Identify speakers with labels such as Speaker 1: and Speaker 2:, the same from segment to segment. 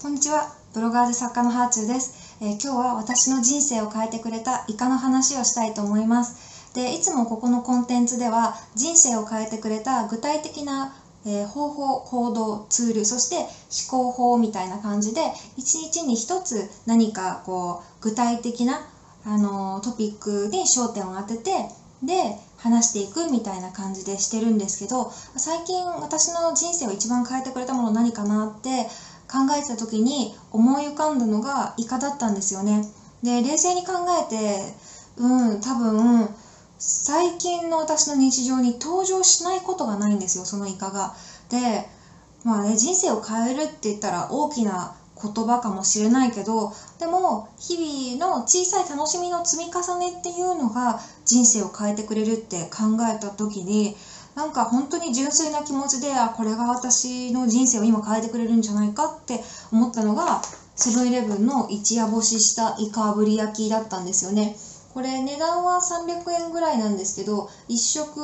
Speaker 1: こんにちは、ブロガーで作家のハーチューです、えー今日は私の人生を変えてくれたイカの話をしたいと思います。で、いつもここのコンテンツでは人生を変えてくれた具体的な、えー方法、行動、ツール、そして思考法みたいな感じで、一日に一つ何かこう具体的なあのートピックに焦点を当てて、で、話していくみたいな感じでしてるんですけど、最近私の人生を一番変えてくれたもの何かなって考えてた時に思い浮かんだのがイカだったんですよね。で、冷静に考えて、うん、多分、最近の私の日常に登場しないことがないんですよ、そのイカが。で、まあね、人生を変えるって言ったら大きな言葉かもしれないけど、でも、日々の小さい楽しみの積み重ねっていうのが人生を変えてくれるって考えた時に、なんか本当に純粋な気持ちで、あ、これが私の人生を今変えてくれるんじゃないかって思ったのが、セブンイレブンの一夜干ししたイカ炙り焼きだったんですよね。これ値段は300円ぐらいなんですけど、1食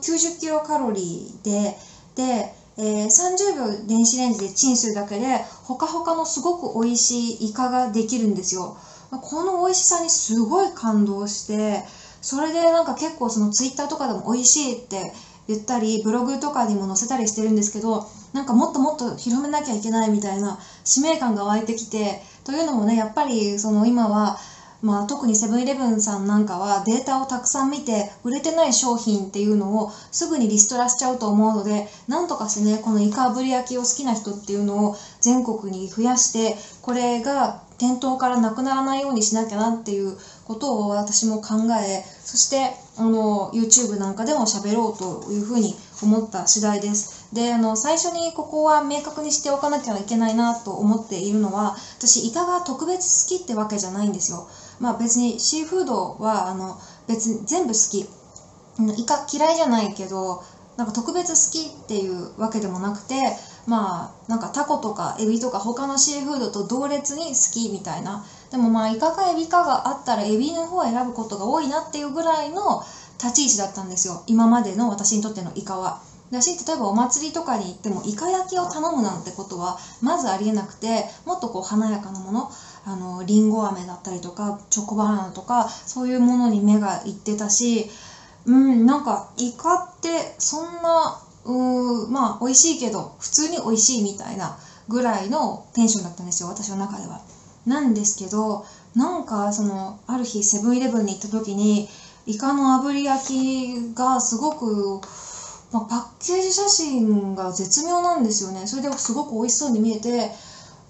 Speaker 1: 90キロカロリーで、で、えー30秒電子レンジでチンするだけで、ほかほかのすごく美味しいイカができるんですよ。この美味しさにすごい感動して、それでなんか結構そのツイッターとかでも美味しいって言ったり、ブログとかにも載せたりしてるんですけど、なんかもっともっと広めなきゃいけないみたいな使命感が湧いてきて、というのもね、やっぱりその今は、まあ、特にセブンイレブンさんなんかはデータをたくさん見て売れてない商品っていうのをすぐにリストラしちゃうと思うのでなんとかしてねこのイカ炙り焼きを好きな人っていうのを全国に増やしてこれが店頭からなくならないようにしなきゃなっていうことを私も考えそしてあの YouTube なんかでも喋ろうというふうに思った次第です。であの最初にここは明確にしておかなきゃいけないなと思っているのは私イカが特別好きってわけじゃないんですよ。まあ別にシーフードはあの別に全部好き。イカ嫌いじゃないけどなんか特別好きっていうわけでもなくてまあなんかタコとかエビとか他のシーフードと同列に好きみたいなでもまあイカかエビかがあったらエビの方を選ぶことが多いなっていうぐらいの立ち位置だったんですよ今までの私にとってのイカは。だし例えばお祭りとかに行ってもイカ焼きを頼むなんてことはまずありえなくてもっとこう華やかなものあのリンゴ飴だったりとかチョコバナナとかそういうものに目がいってたしうんなんかイカってそんなうーまあ美味しいけど普通に美味しいみたいなぐらいのテンションだったんですよ私の中では。なんですけどなんかそのある日セブンイレブンに行った時にイカの炙り焼きがすごくまあ、パッケージ写真が絶妙なんですよね。それですごく美味しそうに見えて、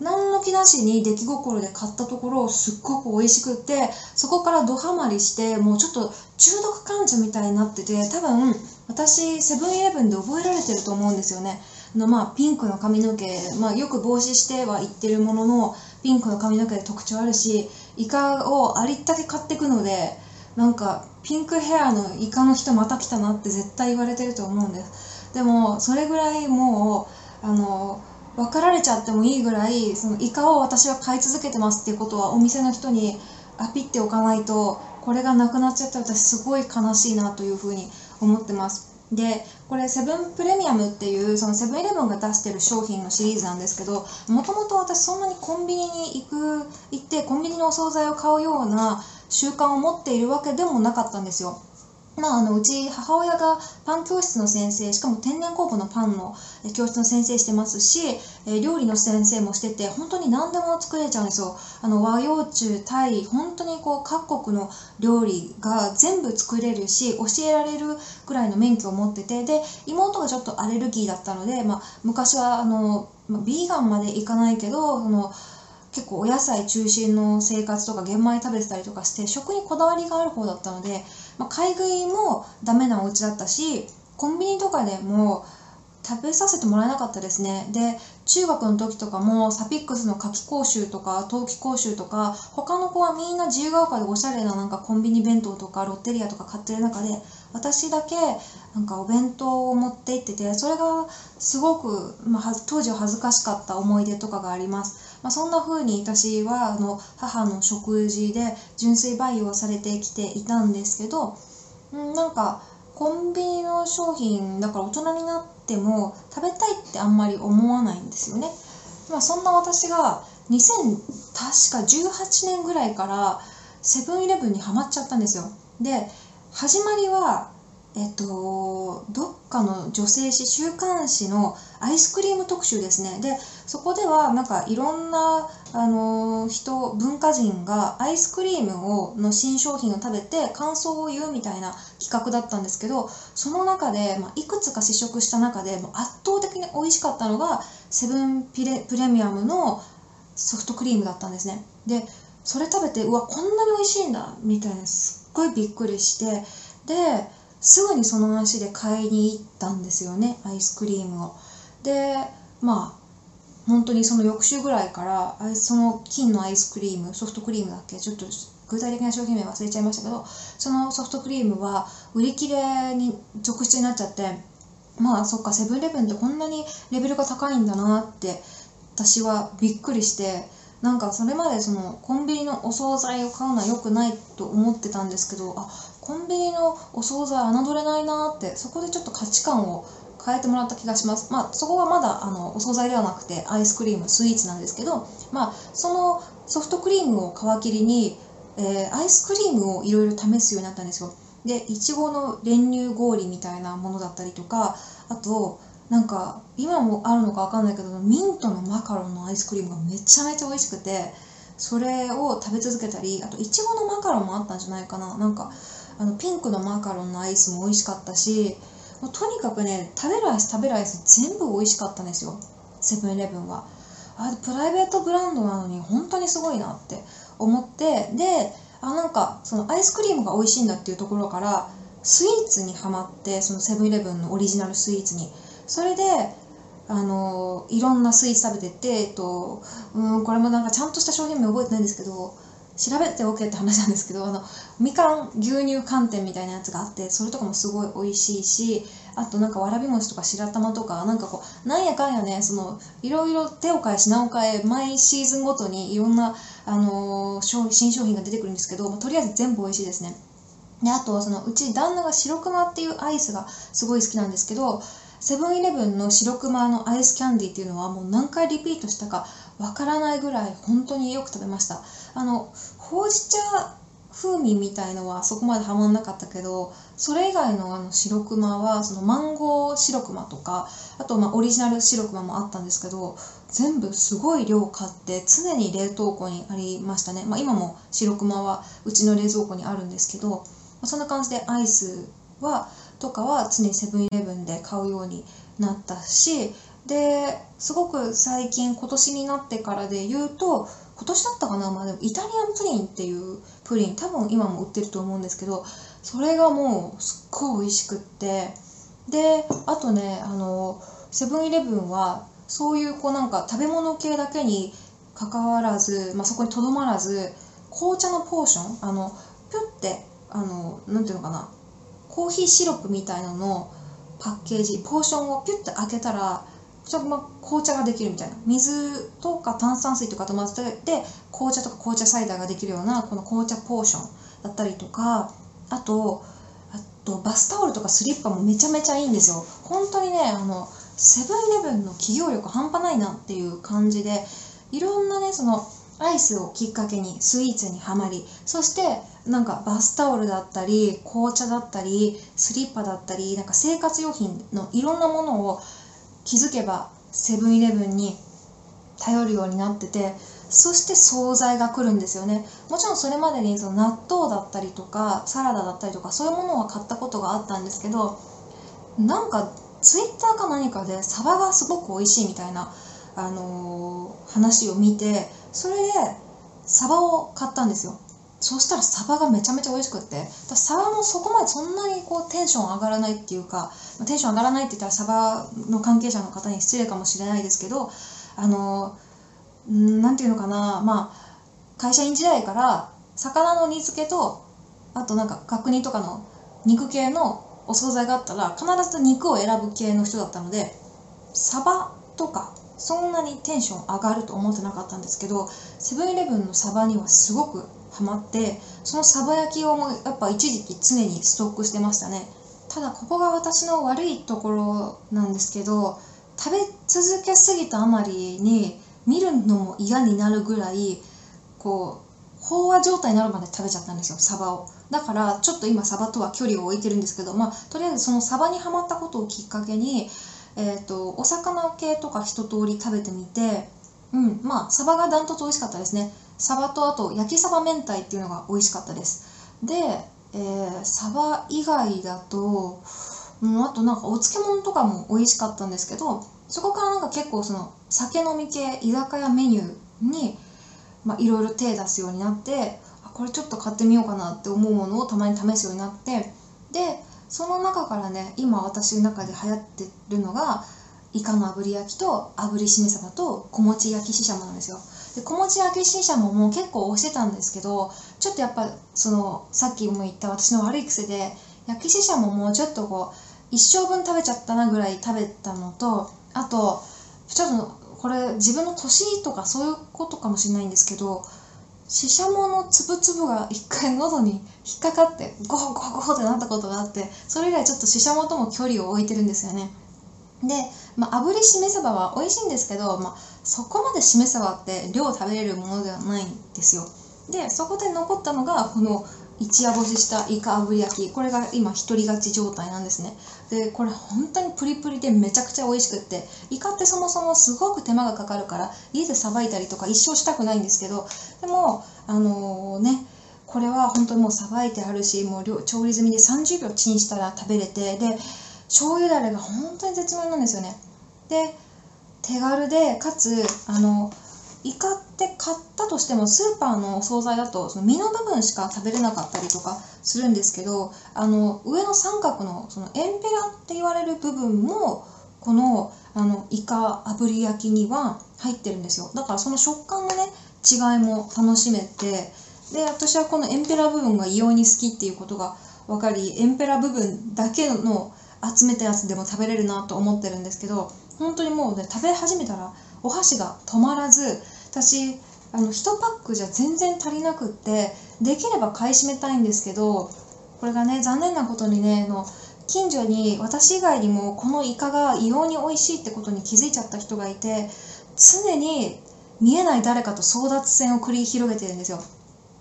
Speaker 1: 何の気なしに出来心で買ったところ、すっごく美味しくって、そこからドハマりして、もうちょっと中毒患者みたいになってて、多分、私、セブンイレブンで覚えられてると思うんですよね。のまあ、ピンクの髪の毛、まあ、よく帽子しては言ってるものの、ピンクの髪の毛で特徴あるし、イカをありったけ買ってくので、なんかピンクヘアのイカの人また来たなって絶対言われてると思うんです。でもそれぐらいもうあの分かられちゃってもいいぐらいそのイカを私は買い続けてますっていうことはお店の人にアピっておかないとこれがなくなっちゃった私すごい悲しいなというふうに思ってます。でこれセブンプレミアムっていうそのセブンイレブンが出してる商品のシリーズなんですけどもともと私そんなにコンビニに行く行ってコンビニのお惣菜を買うような習慣を持っているわけでもなかったんですよ。まあ、あのうち母親がパン教室の先生しかも天然酵母のパンの教室の先生してますしえ料理の先生もしてて本当に何でも作れちゃうんですよ。あの和洋中タイ本当にこう各国の料理が全部作れるし教えられるぐらいの免許を持っててで妹がちょっとアレルギーだったので、まあ、昔はあの、まあ、ビーガンまでいかないけどその結構お野菜中心の生活とか玄米食べてたりとかして食にこだわりがある方だったので、まあ、買い食いもダメなお家だったしコンビニとかでも食べさせてもらえなかったですね。で中学の時とかもサピックスの夏季講習とか冬季講習とか他の子はみんな自由が丘でおしゃれななんかコンビニ弁当とかロッテリアとか買ってる中で私だけなんかお弁当を持って行っててそれがすごく、まあ、当時は恥ずかしかった思い出とかがあります、まあ、そんな風に私はあの母の食事で純粋培養されてきていたんですけどんなんかコンビニの商品だから大人になっても食べたいってあんまり思わないんですよね。まあ、そんな私が2000確か18年ぐらいからセブンイレブンにはまっちゃったんですよ。で始まりはえっと、どっかの女性誌週刊誌のアイスクリーム特集ですね。でそこではなんかいろんなあの人文化人がアイスクリームをの新商品を食べて感想を言うみたいな企画だったんですけどその中で、まあ、いくつか試食した中でもう圧倒的に美味しかったのがセブンプレプレミアムのソフトクリームだったんですね。でそれ食べてうわこんなに美味しいんだみたいなすっごいびっくりしてですぐにその足で買いに行ったんですよねアイスクリームを。でまあ本当にその翌週ぐらいからその金のアイスクリームソフトクリームだっけ？ちょっと具体的な商品名忘れちゃいましたけどそのソフトクリームは売り切れに続出になっちゃってまあそっかセブンイレブンってこんなにレベルが高いんだなって私はびっくりしてなんかそれまでそのコンビニのお惣菜を買うのは良くないと思ってたんですけどあコンビニのお惣菜侮れないなってそこでちょっと価値観を変えてもらった気がします。まあそこはまだあのお惣菜ではなくてアイスクリームスイーツなんですけどまあそのソフトクリームを皮切りに、えー、アイスクリームをいろいろ試すようになったんですよ。でいちごの練乳氷みたいなものだったりとかあとなんか今もあるのか分かんないけどミントのマカロンのアイスクリームがめちゃめちゃ美味しくてそれを食べ続けたりあといちごのマカロンもあったんじゃないかな。なんかあのピンクのマカロンのアイスも美味しかったしもうとにかくね食べるアイス食べるアイス全部美味しかったんですよ。セブンイレブンは。あプライベートブランドなのに本当にすごいなって思ってであなんかそのアイスクリームが美味しいんだっていうところからスイーツにはまってそのセブンイレブンのオリジナルスイーツに。それであのいろんなスイーツ食べてて、えっと、うんこれもなんかちゃんとした商品名覚えてないんですけど調べておけって話なんですけどあのみかん牛乳寒天みたいなやつがあってそれとかもすごい美味しいしあとなんかわらび餅とか白玉とかなんかこうなんやかんやねそのいろいろ手を変え品を変え毎シーズンごとにいろんな、あのー、新商品が出てくるんですけど、まあ、とりあえず全部美味しいですね。であとそのうち旦那が白熊っていうアイスがすごい好きなんですけどセブンイレブンの白熊のアイスキャンディーっていうのはもう何回リピートしたかわからないぐらい本当によく食べました。あのほうじ茶風味みたいのはそこまではまんなかったけどそれ以外のあの白熊はそのマンゴー白熊とかあとまオリジナル白熊もあったんですけど全部すごい量買って常に冷凍庫にありましたね、まあ、今も白熊はうちの冷蔵庫にあるんですけど、まあ、そんな感じでアイスはとかは常にセブンイレブンで買うようになったしですごく最近今年になってからで言うと今年だったかな、まあ、でもイタリアンプリンっていうプリン多分今も売ってると思うんですけどそれがもうすっごい美味しくってであとねあのセブンイレブンはそういうこうなんか食べ物系だけにかかわらず、まあ、そこにとどまらず紅茶のポーションあのピュッてあのなんていうのかなコーヒーシロップみたいなのをパッケージポーションをピュッて開けたらま紅茶ができるみたいな。水とか炭酸水とかと混ぜて紅茶とか紅茶サイダーができるようなこの紅茶ポーションだったりとかあとあとバスタオルとかスリッパもめちゃめちゃいいんですよ。本当にねあのセブンイレブンの企業力半端ないなっていう感じでいろんなねそのアイスをきっかけにスイーツにはまりそしてなんかバスタオルだったり紅茶だったりスリッパだったりなんか生活用品のいろんなものを気づけばセブンイレブンに頼るようになっててそして惣菜が来るんですよね。もちろんそれまでにその納豆だったりとかサラダだったりとかそういうものは買ったことがあったんですけどなんかツイッターか何かでサバがすごく美味しいみたいな、あのー、話を見てそれでサバを買ったんですよ。そしたらサバがめちゃめちゃ美味しくって。サバもそこまでそんなにこうテンション上がらないっていうかテンション上がらないって言ったらサバの関係者の方に失礼かもしれないですけどあの何て言うのかなまあ会社員時代から魚の煮付けとあとなんか角煮とかの肉系のお惣菜があったら必ず肉を選ぶ系の人だったのでサバとかそんなにテンション上がると思ってなかったんですけどセブンイレブンのサバにはすごくハマってそのサバ焼きをもやっぱ一時期常にストックしてましたね。ただここが私の悪いところなんですけど食べ続けすぎたあまりに見るのも嫌になるぐらいこう飽和状態になるまで食べちゃったんですよサバを。だからちょっと今サバとは距離を置いてるんですけどまあとりあえずそのサバにはまったことをきっかけにえーと、お魚系とか一通り食べてみて、うん、まあサバがダントツ美味しかったですね。サバとあと焼きサバ明太っていうのが美味しかったです。で、えー、サバ以外だと、う、あとなんかお漬物とかも美味しかったんですけどそこからなんか結構その酒飲み系居酒屋メニューにいろいろ手出すようになってこれちょっと買ってみようかなって思うものをたまに試すようになってでその中からね今私の中で流行ってるのがイカの炙り焼きと炙りしめ鯖と小餅焼きししゃもなんですよ。で小餅焼きししゃもも結構推してたんですけどちょっとやっぱそのさっきも言った私の悪い癖で焼きししゃももちょっとこう一生分食べちゃったなぐらい食べたのとあとちょっとこれ自分の年とかそういうことかもしれないんですけどししゃものつぶつぶが一回喉に引っかかってゴホゴホゴホってなったことがあってそれ以来ちょっとししゃもとも距離を置いてるんですよね。で、まあ、炙りしめ鯖は美味しいんですけど、まあ、そこまでしめ鯖って量食べれるものではないんですよ。でそこで残ったのがこの一夜干ししたイカ炙り焼き。これが今一人勝ち状態なんですね。でこれ本当にプリプリでめちゃくちゃ美味しくって。イカってそもそもすごく手間がかかるから家でさばいたりとか一生したくないんですけど。でもあのー、ねこれは本当にもうさばいてあるしもう調理済みで30秒チンしたら食べれて。で醤油だれが本当に絶妙なんですよね。で手軽でかつあのイカって買ったとしてもスーパーのお惣菜だとその身の部分しか食べれなかったりとかするんですけどあの上の三角のそのエンペラって言われる部分もこのあのイカ炙り焼きには入ってるんですよ。だからその食感のね違いも楽しめてで私はこのエンペラ部分が異様に好きっていうことが分かりエンペラ部分だけの集めたやつでも食べれるなと思ってるんですけど本当にもうね食べ始めたらお箸が止まらず私あの1パックじゃ全然足りなくってできれば買い占めたいんですけどこれがね残念なことにねの近所に私以外にもこのイカが異様に美味しいってことに気づいちゃった人がいて常に見えない誰かと争奪戦を繰り広げてるんですよ。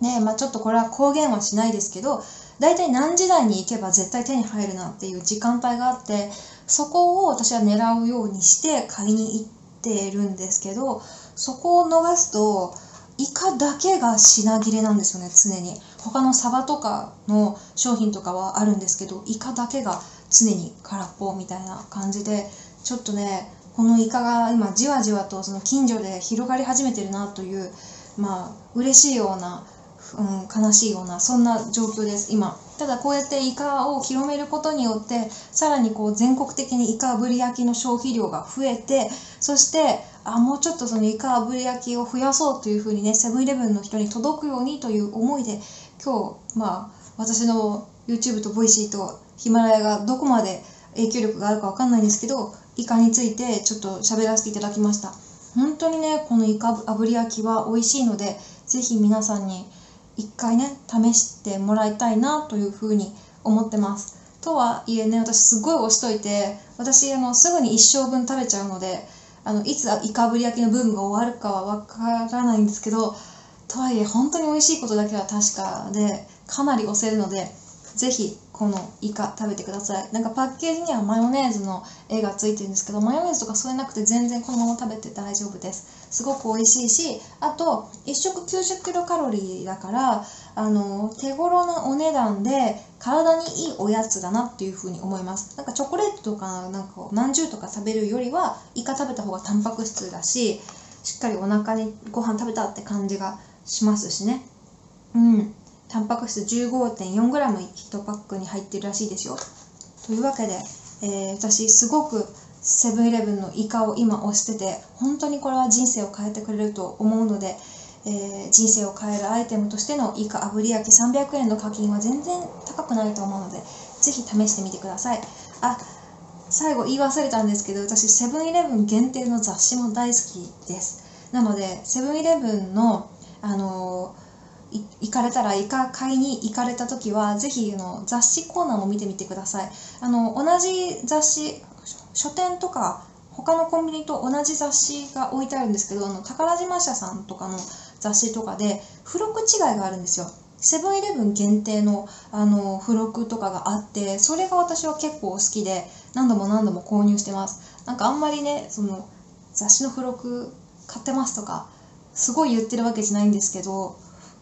Speaker 1: ねまあ、ちょっとこれは公言はしないですけど大体何時台に行けば絶対手に入るなっていう時間帯があってそこを私は狙うようにして買いに行ってるんですけどそこを逃すとイカだけが品切れなんですよね常に。他のサバとかの商品とかはあるんですけどイカだけが常に空っぽみたいな感じでちょっとねこのイカが今じわじわとその近所で広がり始めてるなというまあ嬉しいようなうん、悲しいようなそんな状況です今。ただこうやってイカを広めることによってさらにこう全国的にイカ炙り焼きの消費量が増えてそしてあもうちょっとそのイカ炙り焼きを増やそうというふうにねセブンイレブンの人に届くようにという思いで今日まあ私の YouTube と Voicy とヒマラヤがどこまで影響力があるかわかんないんですけどイカについてちょっと喋らせていただきました。本当にねこのイカ炙り焼きは美味しいのでぜひ皆さんに一回ね試してもらいたいなというふうに思ってます。とはいえね私すごい押しといて私あのすぐに一生分食べちゃうのであのいつイカぶり焼きのブームが終わるかはわからないんですけどとはいえ本当に美味しいことだけは確かでかなり押せるのでぜひこのイカ食べてください。なんかパッケージにはマヨネーズの絵がついてるんですけどマヨネーズとかそれなくて全然このまま食べて大丈夫です。すごく美味しいしあと1食90キロカロリーだからあの手頃なお値段で体にいいおやつだなっていうふうに思います。なんかチョコレートとかなんかまんじゅうとか食べるよりはイカ食べた方がタンパク質だししっかりお腹にご飯食べたって感じがしますしね。うん。タンパク質 15.4g1 パックに入ってるらしいですよ。というわけで、えー、私すごくセブンイレブンのイカを今推してて本当にこれは人生を変えてくれると思うので、えー、人生を変えるアイテムとしてのイカ炙り焼き300円の課金は全然高くないと思うのでぜひ試してみてください。あ最後言い忘れたんですけど私セブンイレブン限定の雑誌も大好きです。なのでセブンイレブンのあのー行かれたらイカ買いに行かれた時はぜひの雑誌コーナーも見てみてください。あの同じ雑誌書店とか他のコンビニと同じ雑誌が置いてあるんですけどあの宝島社さんとかの雑誌とかで付録違いがあるんですよ。セブンイレブン限定のあの付録とかがあってそれが私は結構好きで何度も何度も購入してます。なんかあんまりねその雑誌の付録買ってますとかすごい言ってるわけじゃないんですけど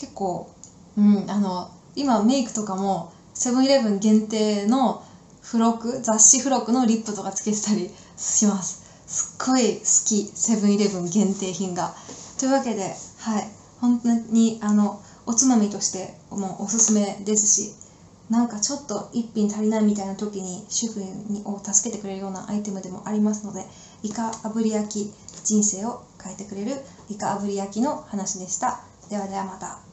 Speaker 1: 結構うんあの今メイクとかもセブンイレブン限定の付録雑誌付録のリップとかつけてたりします。すっごい好きセブンイレブン限定品が。というわけではい。本当にあのおつまみとしてもうおすすめですしなんかちょっと一品足りないみたいな時に主婦を助けてくれるようなアイテムでもありますのでイカ炙り焼き人生を変えてくれるイカ炙り焼きの話でした。ではではまた。